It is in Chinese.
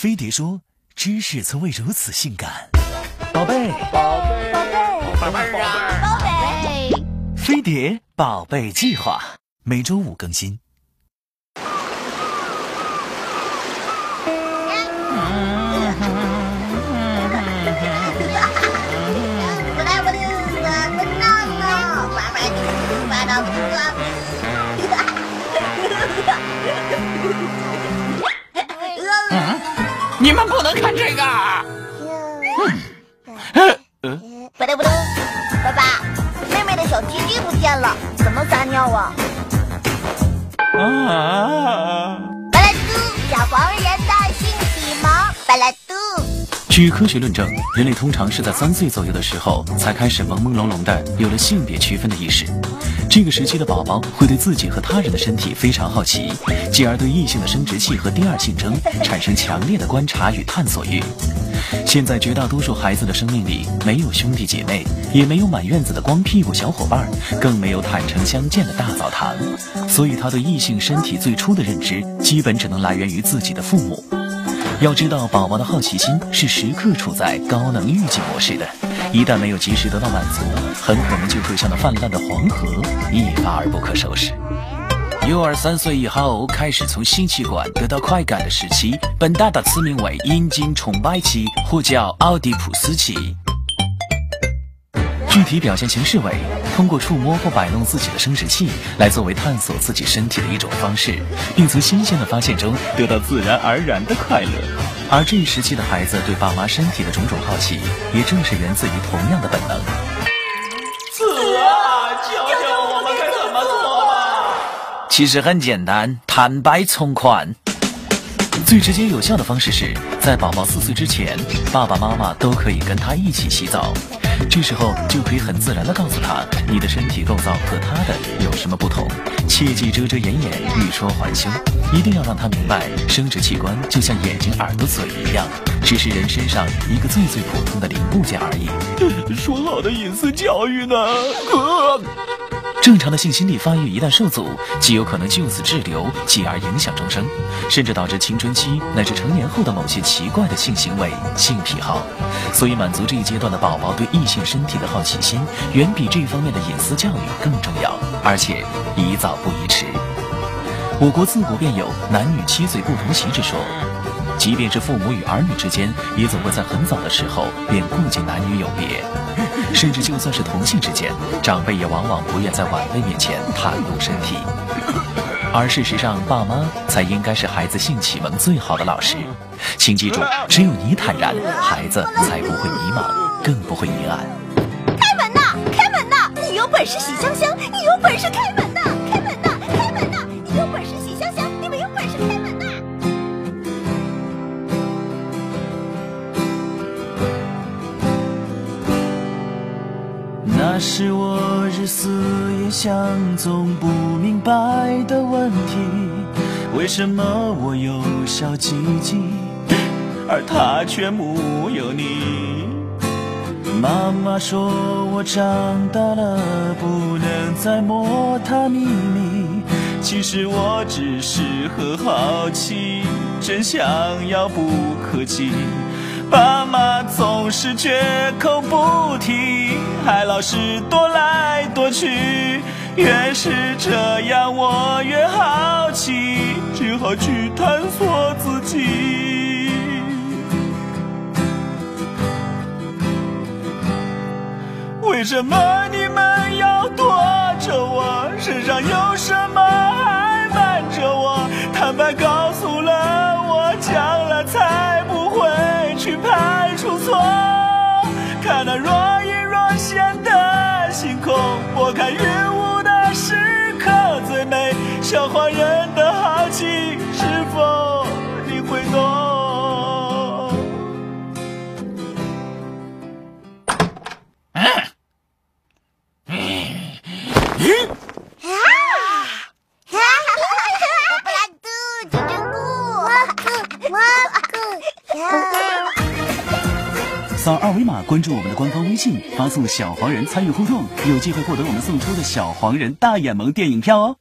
飞碟说：“知识从未如此性感。”宝贝，宝贝，宝贝，宝贝。儿啊，宝贝，飞碟宝贝计划每周五更新。你们不能看这个。不对不对，爸爸，妹妹的小鸡鸡不见了，怎么撒尿啊？啊！巴拉嘟，小黄人的性启蒙，巴拉嘟。据科学论证，人类通常是在三岁左右的时候才开始朦朦胧胧的有了性别区分的意识。这个时期的宝宝会对自己和他人的身体非常好奇，继而对异性的生殖器和第二性征产生强烈的观察与探索欲。现在绝大多数孩子的生命里没有兄弟姐妹，也没有满院子的光屁股小伙伴，更没有坦诚相见的大澡堂，所以他对异性身体最初的认知，基本只能来源于自己的父母。要知道，宝宝的好奇心是时刻处在高能预警模式的，一旦没有及时得到满足，很可能就会像那泛滥的黄河，一发而不可收拾。幼儿三岁以后开始从性器官得到快感的时期，本大大赐名为阴茎崇拜期，或叫奥迪普斯期。具体表现形式为通过触摸或摆弄自己的生殖器，来作为探索自己身体的一种方式，并从新鲜的发现中得到自然而然的快乐。而这一时期的孩子对爸妈身体的种种好奇，也正是源自于同样的本能。子啊，教教我们该怎么做吧。其实很简单，坦白从宽。最直接有效的方式是在宝宝四岁之前，爸爸妈妈都可以跟他一起洗澡。这时候就可以很自然地告诉他，你的身体构造和他的有什么不同，切忌遮遮掩掩、欲说还休，一定要让他明白，生殖器官就像眼睛、耳朵、嘴一样，只是人身上一个最最普通的零部件而已。说好的隐私教育呢？正常的性心理发育一旦受阻，极有可能就此滞留，继而影响终生，甚至导致青春期乃至成年后的某些奇怪的性行为、性癖好。所以，满足这一阶段的宝宝对异性身体的好奇心，远比这方面的隐私教育更重要，而且宜早不宜迟。我国自古便有“男女七岁不同席”之说，即便是父母与儿女之间，也总会在很早的时候便顾及男女有别。甚至就算是同性之间，长辈也往往不愿在晚辈面前袒露身体。而事实上，爸妈才应该是孩子性启蒙最好的老师。请记住，只有你坦然，孩子才不会迷茫，更不会阴暗。那是我日思夜想总不明白的问题，为什么我有小鸡鸡，而它却木有你？妈妈说我长大了不能再摸它秘密，其实我只是很好奇，真想要不可及。爸妈总是绝口不提，还老是躲来躲去。越是这样，我越好奇，只好去探索自己。为什么你们要躲着我？身上有什么还瞒着我？坦白告星空，拨开云雾的时刻最美。像花人扫二维码关注我们的官方微信，发送“小黄人”参与互动，有机会获得我们送出的小黄人大眼萌电影票哦。